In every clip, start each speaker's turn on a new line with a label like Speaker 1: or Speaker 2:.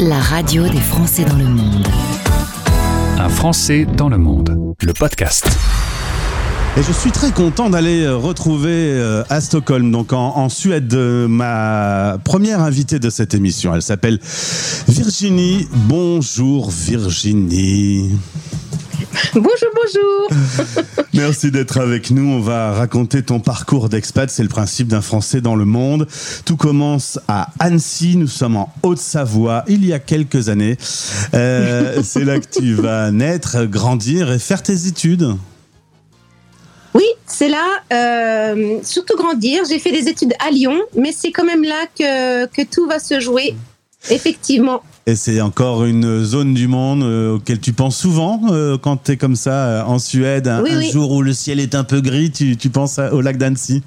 Speaker 1: la radio des Français dans le monde.
Speaker 2: Un Français dans le monde, le podcast.
Speaker 3: Et je suis très content d'aller euh, retrouver euh, à Stockholm, donc en, en Suède, euh, ma première invitée de cette émission. Elle s'appelle Virginie. Bonjour Virginie.
Speaker 4: Bonjour, bonjour.
Speaker 3: Merci d'être avec nous. On va raconter ton parcours d'expat. C'est le principe d'un Français dans le monde. Tout commence à Annecy. Nous sommes en Haute-Savoie il y a quelques années. Euh, c'est là que tu vas naître, grandir et faire tes études.
Speaker 4: Oui, c'est là, euh, surtout grandir. J'ai fait des études à Lyon, mais c'est quand même là que, que tout va se jouer. Effectivement.
Speaker 3: Et c'est encore une zone du monde euh, auquel tu penses souvent euh, quand tu es comme ça euh, en Suède, un,
Speaker 4: Oui,
Speaker 3: un
Speaker 4: oui.
Speaker 3: jour où le ciel est un peu gris, tu, tu penses à- au lac d'Annecy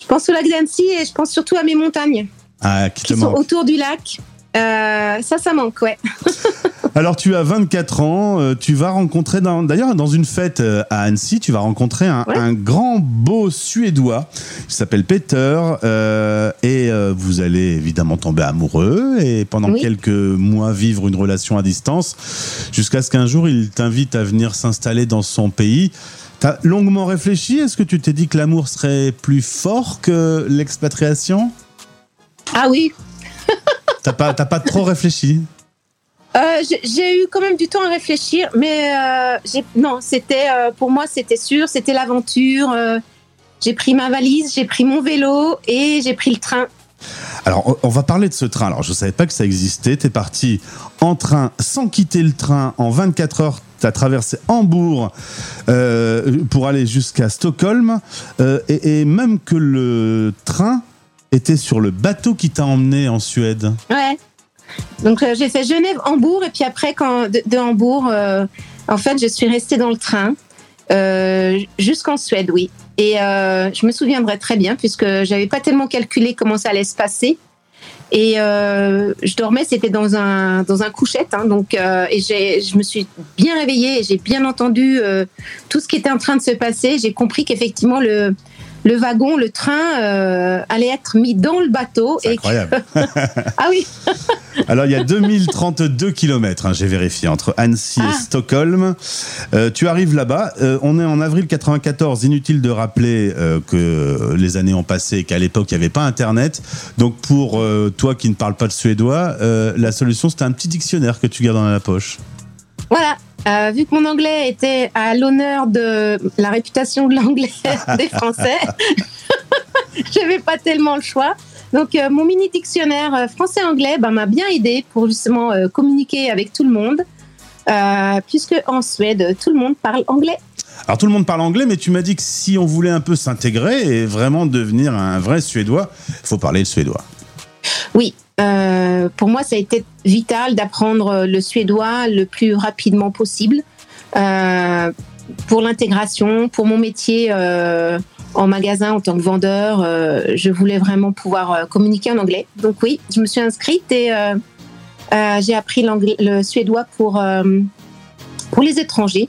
Speaker 4: Je pense au lac d'Annecy et je pense surtout à mes montagnes
Speaker 3: ah, qui
Speaker 4: qui sont autour du lac. Ça, ça manque, ouais.
Speaker 3: Alors tu as 24 ans, euh, tu vas rencontrer, d'ailleurs dans une fête euh, à Annecy, tu vas rencontrer un,
Speaker 4: Ouais.
Speaker 3: un grand beau Suédois, il s'appelle Peter, euh, et euh, vous allez évidemment tomber amoureux, et pendant
Speaker 4: Oui.
Speaker 3: quelques mois vivre une relation à distance, jusqu'à ce qu'un jour il t'invite à venir s'installer dans son pays. T'as longuement réfléchi, est-ce que tu t'es dit que l'amour serait plus fort que l'expatriation?
Speaker 4: Ah oui.
Speaker 3: T'as pas, t'as pas trop réfléchi?
Speaker 4: Euh, j'ai- eu quand même du temps à réfléchir, mais euh, non, c'était euh, pour moi, c'était sûr, c'était l'aventure. j'ai pris ma valise, j'ai pris mon vélo et j'ai pris le train.
Speaker 3: Alors, on- va parler de ce train. Alors, je ne savais pas que ça existait. Tu es parti en train sans quitter le train en 24 heures. Tu as traversé Hambourg pour aller jusqu'à Stockholm. Et, et même que le train était sur le bateau qui t'a emmené en Suède.
Speaker 4: Ouais. Donc euh, j'ai fait Genève, Hambourg et puis après quand de, Hambourg, euh, en fait, je suis restée dans le train euh, jusqu'en Suède, oui. Et je me souviendrai très bien puisque j'avais pas tellement calculé comment ça allait se passer. Et je dormais, c'était dans un dans un couchette, hein, donc et je me suis bien réveillée et j'ai bien entendu tout ce qui était en train de se passer. J'ai compris qu'effectivement le le wagon, le train euh, allait être mis dans le bateau
Speaker 3: C'est incroyable.
Speaker 4: ah oui
Speaker 3: Alors, il y a 2032 km, hein, j'ai vérifié, entre Annecy et
Speaker 4: Ah.
Speaker 3: Stockholm. Euh, tu arrives là-bas. euh, on est en avril 94. Inutile de rappeler que les années ont passé et qu'à l'époque, il n'y avait pas Internet. Donc, pour toi qui ne parles pas le suédois, la solution, c'était un petit dictionnaire que tu gardes dans la poche.
Speaker 4: Voilà. Euh, vu que mon anglais était à l'honneur de la réputation de l'anglais des Français, j'avais pas tellement le choix. Donc euh, mon mini dictionnaire euh, français-anglais ben, m'a bien aidé pour justement euh, communiquer avec tout le monde, puisque en Suède tout le monde parle anglais.
Speaker 3: Alors, tout le monde parle anglais, mais tu m'as dit que si on voulait un peu s'intégrer et vraiment devenir un vrai suédois, il faut parler le suédois.
Speaker 4: Oui. Euh, pour moi, ça a été vital d'apprendre le suédois le plus rapidement possible euh, pour l'intégration, pour mon métier euh, en magasin en tant que vendeur. je voulais vraiment pouvoir communiquer en anglais. Donc oui, je me suis inscrite et j'ai appris le suédois pour pour les étrangers.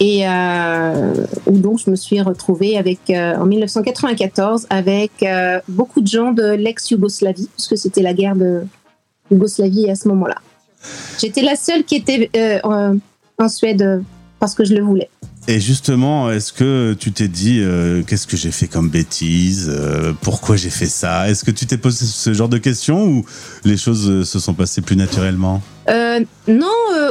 Speaker 4: Et euh, où donc je me suis retrouvée avec euh, en 1994 avec euh, beaucoup de gens de l'ex-Yougoslavie, puisque c'était la guerre de Yougoslavie à ce moment-là. J'étais la seule qui était en- Suède parce que je le voulais.
Speaker 3: Et justement, est-ce que tu t'es dit euh, qu'est-ce que j'ai fait comme bêtise euh, Pourquoi j'ai fait ça? Est-ce que tu t'es posé ce genre de questions ou les choses se sont passées plus naturellement?
Speaker 4: Euh, non,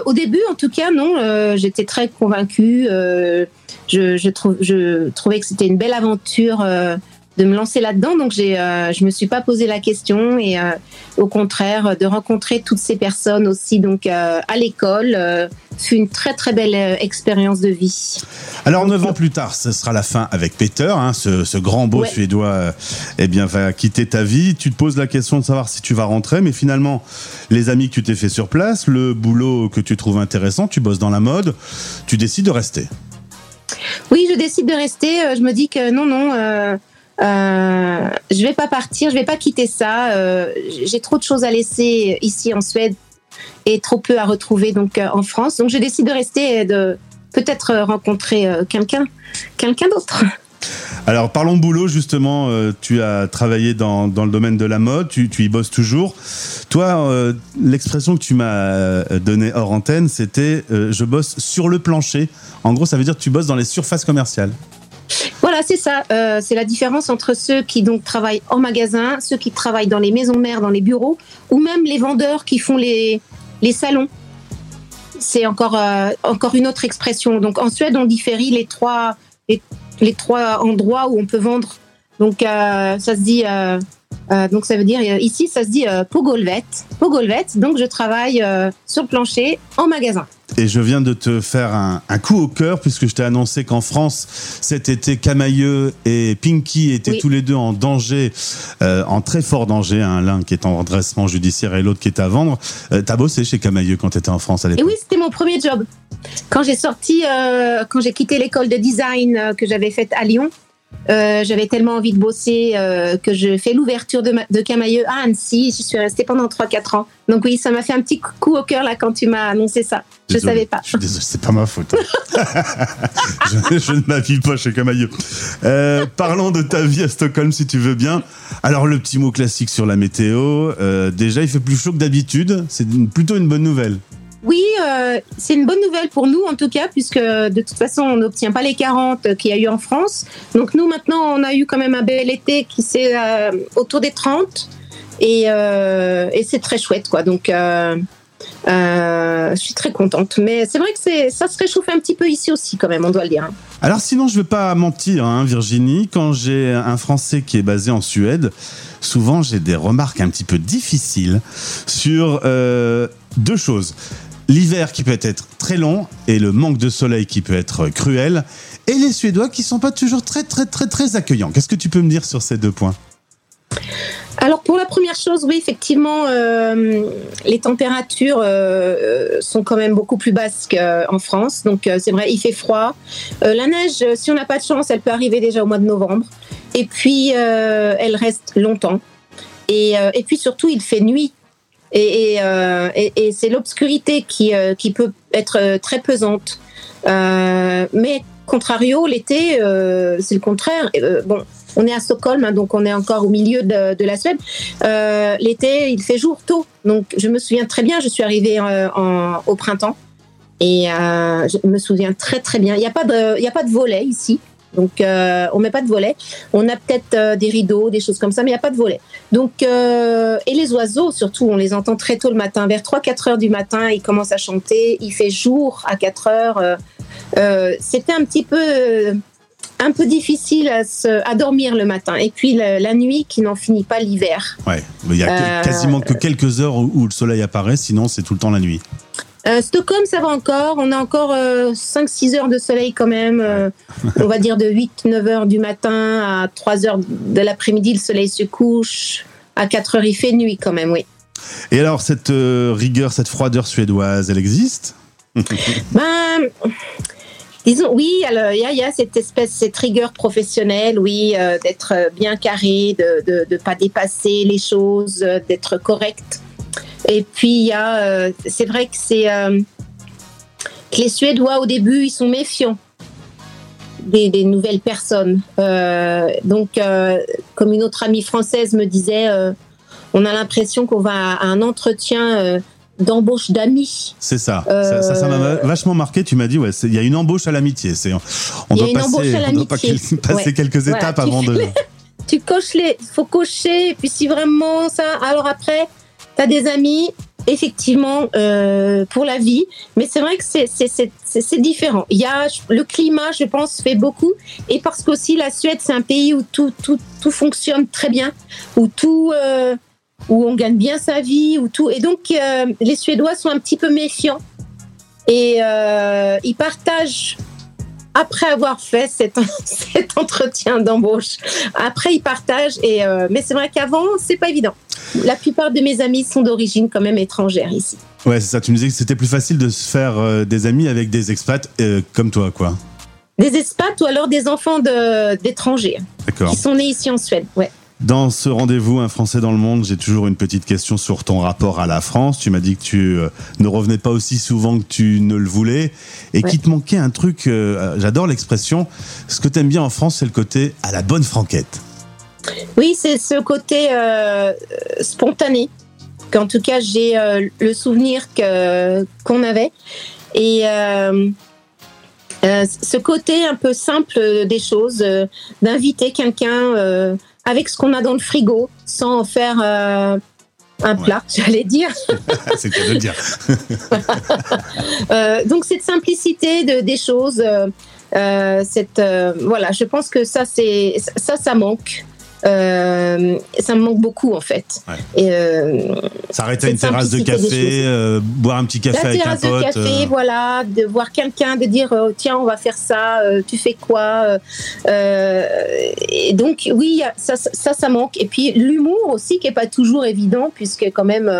Speaker 4: au début, en tout cas, non. euh, J'étais très convaincue. euh, je, trouvais que c'était une belle aventure euh, de me lancer là-dedans. Donc, j'ai, euh, je me suis pas posé la question. Et euh, au contraire, de rencontrer toutes ces personnes aussi donc euh, à l'école euh, fut une très très belle expérience de vie.
Speaker 3: Alors, neuf ans plus tard, ce sera la fin avec Peter, hein, ce, ce grand beau
Speaker 4: Ouais.
Speaker 3: Suédois, eh bien, va quitter ta vie. Tu te poses la question de savoir si tu vas rentrer, mais finalement, les amis que tu t'es fait sur place, le boulot que tu trouves intéressant, tu bosses dans la mode, tu décides de rester.
Speaker 4: Oui, je décide de rester. Je me dis que non, non, euh, je vais pas partir, je vais pas quitter ça. euh, J'ai trop de choses à laisser ici en Suède et trop peu à retrouver donc euh, en France. Donc je décide de rester et de peut-être euh, rencontrer quelqu'un, quelqu'un d'autre.
Speaker 3: Alors parlons boulot justement, tu as travaillé dans, dans, le domaine de la mode, tu, tu y bosses toujours. Toi, l'expression que tu m'as donnée hors antenne, c'était je bosse sur le plancher. En gros, ça veut dire que tu bosses dans les surfaces commerciales.
Speaker 4: Voilà, c'est ça. c'est la différence entre ceux qui donc travaillent en magasin, ceux qui travaillent dans les maisons mères, dans les bureaux, ou même les vendeurs qui font les, les salons. C'est encore, encore une autre expression. Donc en Suède, on différie les trois, les, les trois endroits où on peut vendre. Donc, euh, ça se dit. Euh, euh, donc, ça veut dire ici, ça se dit Pogolvet. Pogolvet. Donc, je travaille sur le plancher en magasin.
Speaker 3: Et je viens de te faire un, coup au cœur puisque je t'ai annoncé qu'en France, cet été, Camailleux et Pinky étaient tous les deux en danger, en très fort danger. Hein, L'un qui est en redressement judiciaire et l'autre qui est à vendre. T'as bossé chez Camailleux quand t'étais en France à l'époque
Speaker 4: Et oui, c'était mon premier job. Quand j'ai sorti, euh, quand j'ai quitté l'école de design euh, que j'avais faite à Lyon, euh, j'avais tellement envie de bosser que je fais l'ouverture de, de, Camailleux à Annecy. Je suis restée pendant 3-4 ans. Donc oui, ça m'a fait un petit coup au cœur là quand tu m'as annoncé ça. Je ne savais pas.
Speaker 3: Je suis désolé, c'est pas ma faute. je, ne m'habille pas chez Camailleux. parlons de ta vie à Stockholm si tu veux bien. Alors le petit mot classique sur la météo. déjà, il fait plus chaud que d'habitude. C'est plutôt une bonne nouvelle.
Speaker 4: Oui, euh, c'est une bonne nouvelle pour nous en tout cas, puisque de toute façon on n'obtient pas les 40 qu'il y a eu en France. Donc nous maintenant on a eu quand même un bel été qui s'est euh, autour des 30 euh, et, c'est très chouette quoi. Donc je suis très contente. Mais c'est vrai que ça se réchauffe un petit peu ici aussi quand même, on doit le dire. Hein.
Speaker 3: Alors sinon je ne vais pas mentir hein, Virginie, quand j'ai un Français qui est basé en Suède, souvent j'ai des remarques un petit peu difficiles sur deux choses l'hiver qui peut être très long et le manque de soleil qui peut être cruel, et les Suédois qui sont pas toujours très très très très accueillants. Qu'est-ce que tu peux me dire sur ces deux points?
Speaker 4: Alors pour la première chose, oui, effectivement, euh, les températures euh, sont quand même beaucoup plus basses qu'en France. Donc euh, c'est vrai, il fait froid. la neige, si on n'a pas de chance, elle peut arriver déjà au mois de novembre. Et puis elle reste longtemps. Et, et puis surtout, il fait nuit euh, et, et, c'est l'obscurité qui, euh, qui peut être euh, très pesante. mais contrario, l'été, c'est le contraire. bon, on est à Stockholm, hein, donc on est encore au milieu de, la Suède. L'été, il fait jour tôt. Donc je me souviens très bien, je suis arrivée en, au printemps. Et je me souviens très très bien. Il n'y a, pas de, a pas de volet ici. Donc, euh, on met pas de volet. On a peut-être euh, des rideaux, des choses comme ça, mais il n'y a pas de volet. Donc, euh, et les oiseaux, surtout, on les entend très tôt le matin. Vers 3-4 heures du matin, ils commencent à chanter. Il fait jour à 4 heures. C'était un petit peu, un peu difficile à, se, à, dormir le matin. Et puis la, nuit qui n'en finit pas l'hiver.
Speaker 3: Ouais, il y a quasiment que quelques heures où le soleil apparaît, sinon c'est tout le temps la nuit.
Speaker 4: Euh, Stockholm, ça va encore. On a encore 5-6 euh, heures de soleil quand même. Euh, on va dire de 8-9 heures du matin à 3 heures de l'après-midi, le soleil se couche. À 4 heures, il fait nuit quand même, oui.
Speaker 3: Et alors, cette rigueur, cette froideur suédoise, elle existe?
Speaker 4: Ben. Disons, oui, il y, a cette espèce, cette rigueur professionnelle, oui, d'être bien carré, de ne pas dépasser les choses, d'être correct. Et puis, il y a, euh, c'est vrai que c'est euh, que les Suédois au début, ils sont méfiants des, nouvelles personnes. Euh, donc, comme une autre amie française me disait, on a l'impression qu'on va à un entretien d'embauche d'amis.
Speaker 3: C'est ça. Ça, m'a vachement marqué. Tu m'as dit, ouais, il y a une embauche à l'amitié. C'est, on, doit passer, on doit passer quelques étapes avant de.
Speaker 4: tu coches les, faut cocher. Et puis si vraiment ça, alors après, tu as des amis, effectivement, euh, pour la vie, mais c'est vrai que c'est différent. Il y a le climat, je pense, fait beaucoup, et parce qu'aussi la Suède, c'est un pays où tout, tout, tout, fonctionne très bien, où tout, euh, où on gagne bien sa vie, où tout, et donc euh, les Suédois sont un petit peu méfiants et ils partagent après avoir fait cet, cet entretien d'embauche. Après, ils partagent. Et, euh, mais c'est vrai qu'avant, c'est pas évident. La plupart de mes amis sont d'origine quand même étrangère ici.
Speaker 3: Ouais, c'est ça. Tu me disais que c'était plus facile de se faire euh, des amis avec des expats euh, comme toi, quoi.
Speaker 4: Des expats ou alors des enfants d'étrangers qui sont nés ici en Suède. Ouais.
Speaker 3: Dans ce rendez-vous Un Français dans le monde, j'ai toujours une petite question sur ton rapport à la France. Tu m'as dit que tu euh, ne revenais pas aussi souvent que tu ne le voulais et qu'il te manquait un truc. Euh, j'adore l'expression. Ce que tu aimes bien en France, c'est le côté à la bonne franquette.
Speaker 4: Oui, c'est ce côté euh, spontané. Qu'en tout cas, j'ai le souvenir qu'on avait. Et ce côté un peu simple des choses, d'inviter quelqu'un avec ce qu'on a dans le frigo, sans en faire euh, un plat, j'allais dire.
Speaker 3: c'est le cas de le dire.
Speaker 4: Euh, donc cette simplicité de, des choses, euh, cette, voilà, je pense que ça, c'est ça, ça manque. Euh, ça me manque beaucoup en fait.
Speaker 3: Et, euh, S'arrêter à une terrasse de café, euh, boire un petit café avec un pote.
Speaker 4: de café, voilà, de voir quelqu'un, de dire oh, tiens on va faire ça, tu fais quoi Et donc oui, ça, ça, ça manque. Et puis l'humour aussi qui est pas toujours évident puisque quand même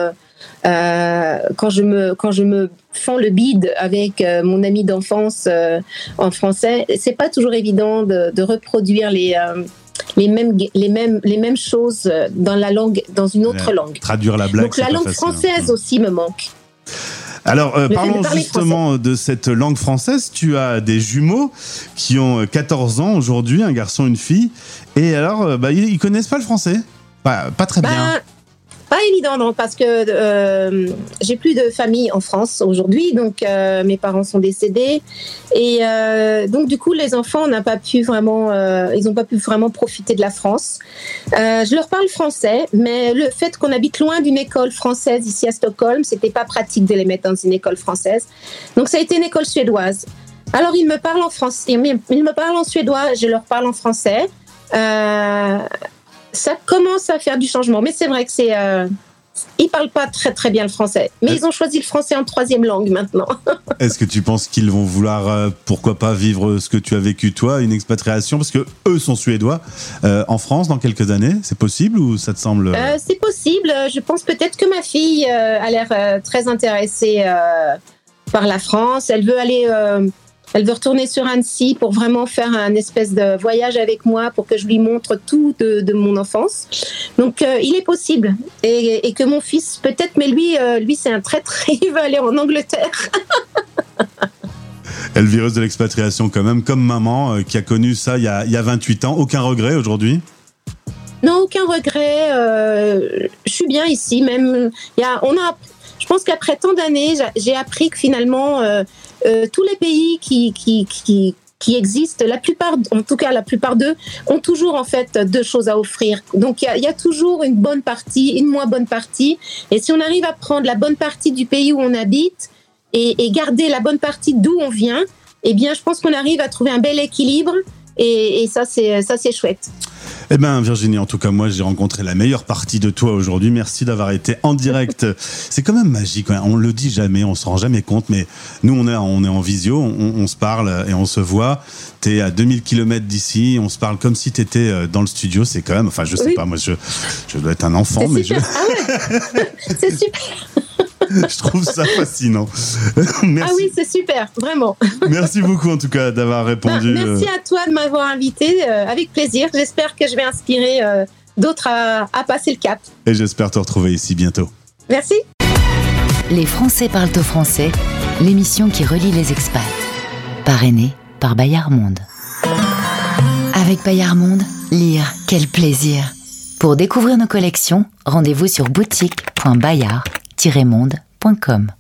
Speaker 4: quand je me quand je me fends le bide avec mon ami d'enfance en français, c'est pas toujours évident de, de reproduire les les mêmes, les mêmes, les mêmes choses dans la langue, dans une autre langue.
Speaker 3: Traduire la blague.
Speaker 4: Donc la langue française aussi me manque.
Speaker 3: Alors, euh, parlons justement de cette langue française. Tu as des jumeaux qui ont 14 ans aujourd'hui, un garçon, une fille. Et alors, euh, bah, ils, connaissent pas le français pas, pas très bien.
Speaker 4: Pas évident, parce que euh, j'ai plus de famille en France aujourd'hui, donc euh, mes parents sont décédés, et euh, donc du coup les enfants n'ont pas pu vraiment, ils n'ont pas pu vraiment profiter de la France. je leur parle français, mais le fait qu'on habite loin d'une école française ici à Stockholm, c'était pas pratique de les mettre dans une école française, donc ça a été une école suédoise. Alors ils me parlent en français, ils me parlent en suédois, je leur parle en français. Euh, ça commence à faire du changement. Mais c'est vrai que c'est. Euh, ils parlent pas très très bien le français, mais ils ont choisi le français en troisième langue maintenant.
Speaker 3: Est-ce que tu penses qu'ils vont vouloir, euh, pourquoi pas, vivre ce que tu as vécu toi, une expatriation, parce que eux sont suédois euh, en France dans quelques années C'est possible ou ça te semble
Speaker 4: C'est possible. Je pense peut-être que ma fille a l'air très intéressée par la France. Elle veut aller elle veut retourner sur Annecy pour vraiment faire un espèce de voyage avec moi pour que je lui montre tout de, mon enfance. Donc euh, il est possible et, que mon fils peut-être, mais lui, euh, lui c'est un traître, il veut aller en Angleterre.
Speaker 3: Elle vireuse de l'expatriation quand même, comme maman euh, qui a connu ça il y a, il y a 28 ans. Aucun regret aujourd'hui?
Speaker 4: Non, aucun regret. je suis bien ici. Même, y a, on a, je pense qu'après tant d'années, j'ai appris que finalement euh, tous les pays qui, qui, qui, qui existent, la plupart, en tout cas la plupart d'eux, ont toujours en fait deux choses à offrir. Donc il y, y, a toujours une bonne partie, une moins bonne partie. Et si on arrive à prendre la bonne partie du pays où on habite et, et garder la bonne partie d'où on vient, eh bien je pense qu'on arrive à trouver un bel équilibre. Et, et ça c'est ça c'est chouette.
Speaker 3: Eh bien, Virginie, en tout cas, moi, j'ai rencontré la meilleure partie de toi aujourd'hui. Merci d'avoir été en direct. C'est quand même magique. Hein. On le dit jamais, on s'en rend jamais compte, mais nous, on est, on est en visio, on, se parle et on se voit. T'es à 2000 km d'ici, on se parle comme si t'étais euh, dans le studio. C'est quand même, enfin, je sais pas, moi, je, je dois être un enfant, mais
Speaker 4: super. je. Ah ouais, c'est super.
Speaker 3: je trouve ça fascinant.
Speaker 4: Merci. Ah oui, c'est super, vraiment.
Speaker 3: Merci beaucoup en tout cas d'avoir répondu.
Speaker 4: Bah, merci euh. à toi de m'avoir invité, euh, avec plaisir. J'espère que je vais inspirer euh, d'autres à, à passer le cap.
Speaker 3: Et j'espère te retrouver ici bientôt.
Speaker 4: Merci.
Speaker 1: Les Français parlent au français, l'émission qui relie les expats. Parrainée par Bayard Monde. Avec Bayard Monde, lire, quel plaisir. Pour découvrir nos collections, rendez-vous sur boutique.bayard.com monde.com